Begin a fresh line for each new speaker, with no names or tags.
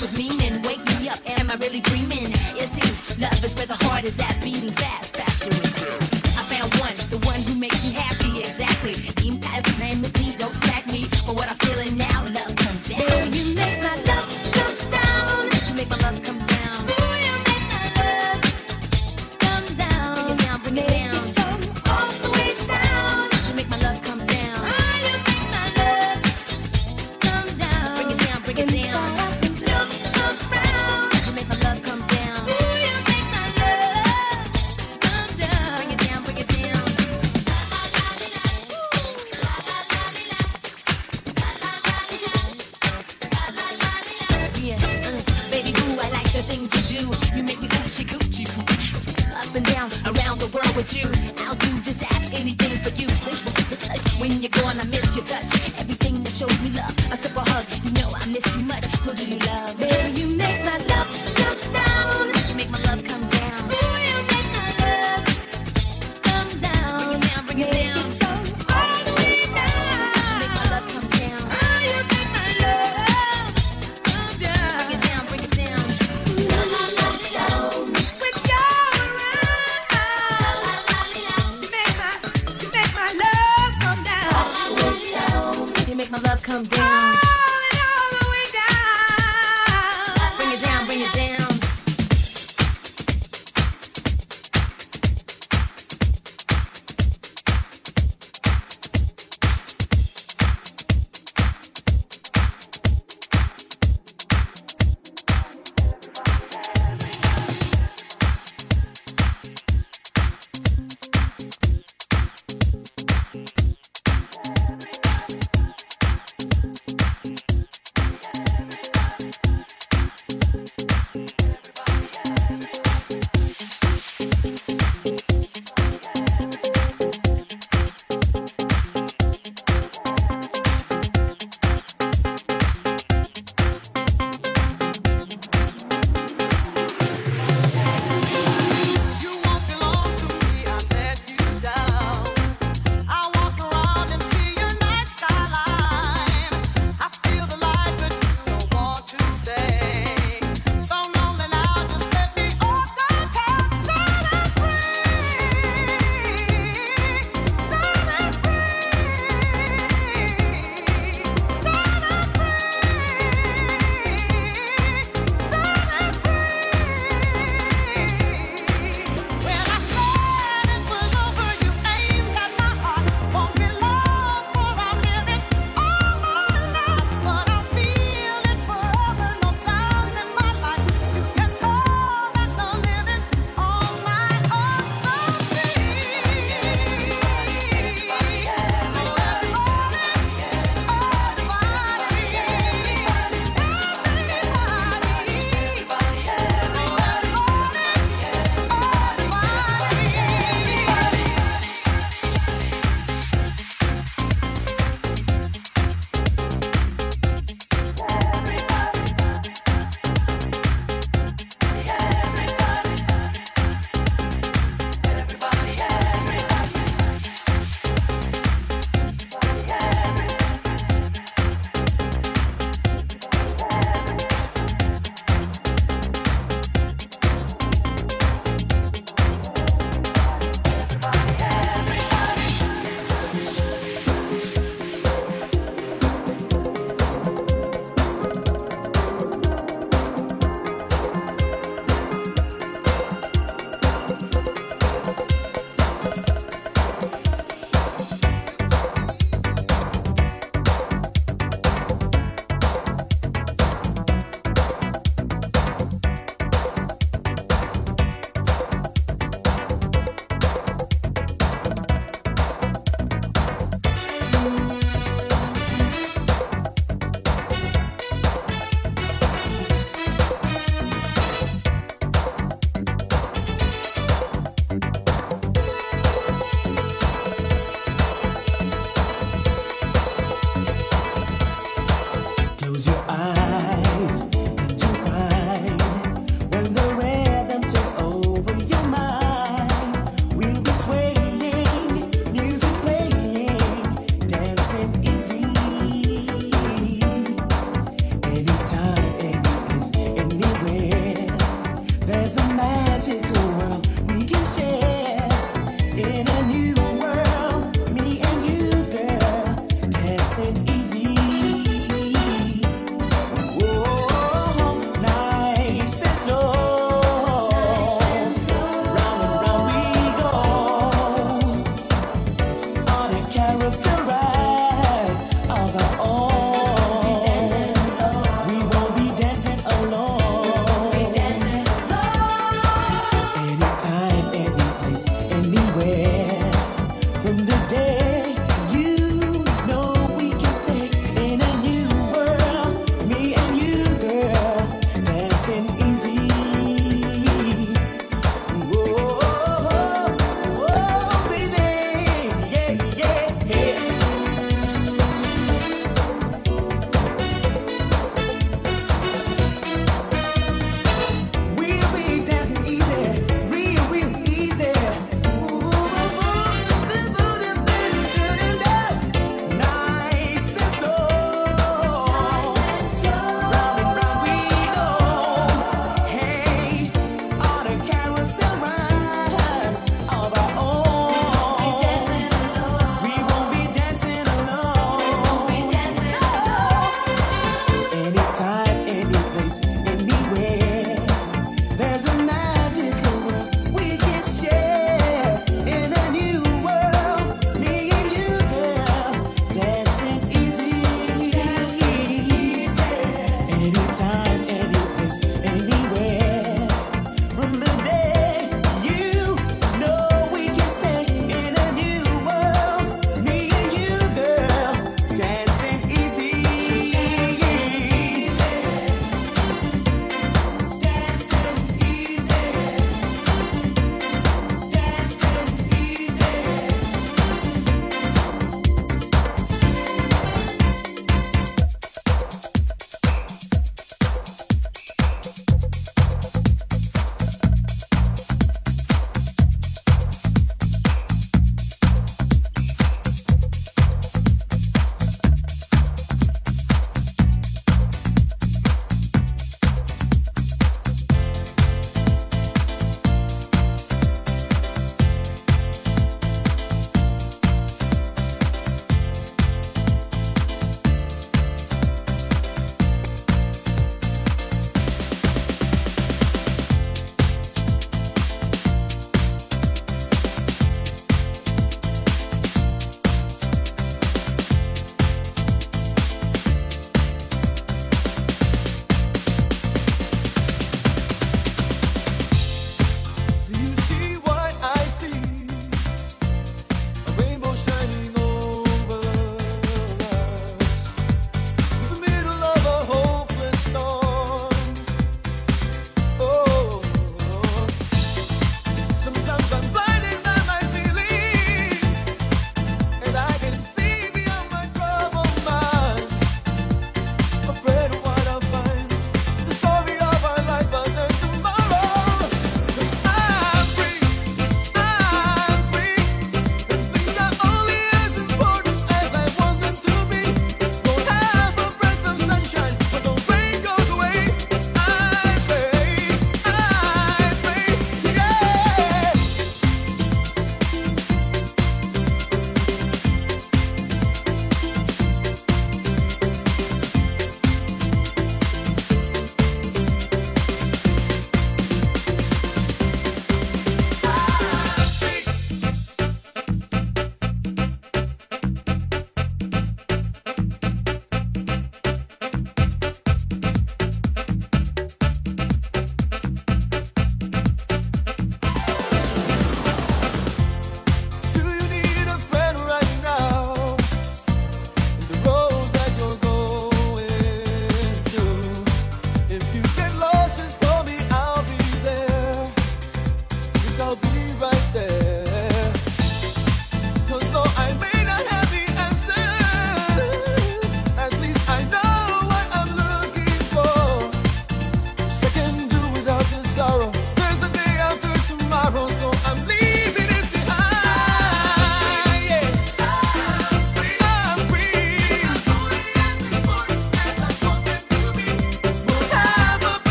with me.
much. Who do you love? Baby, you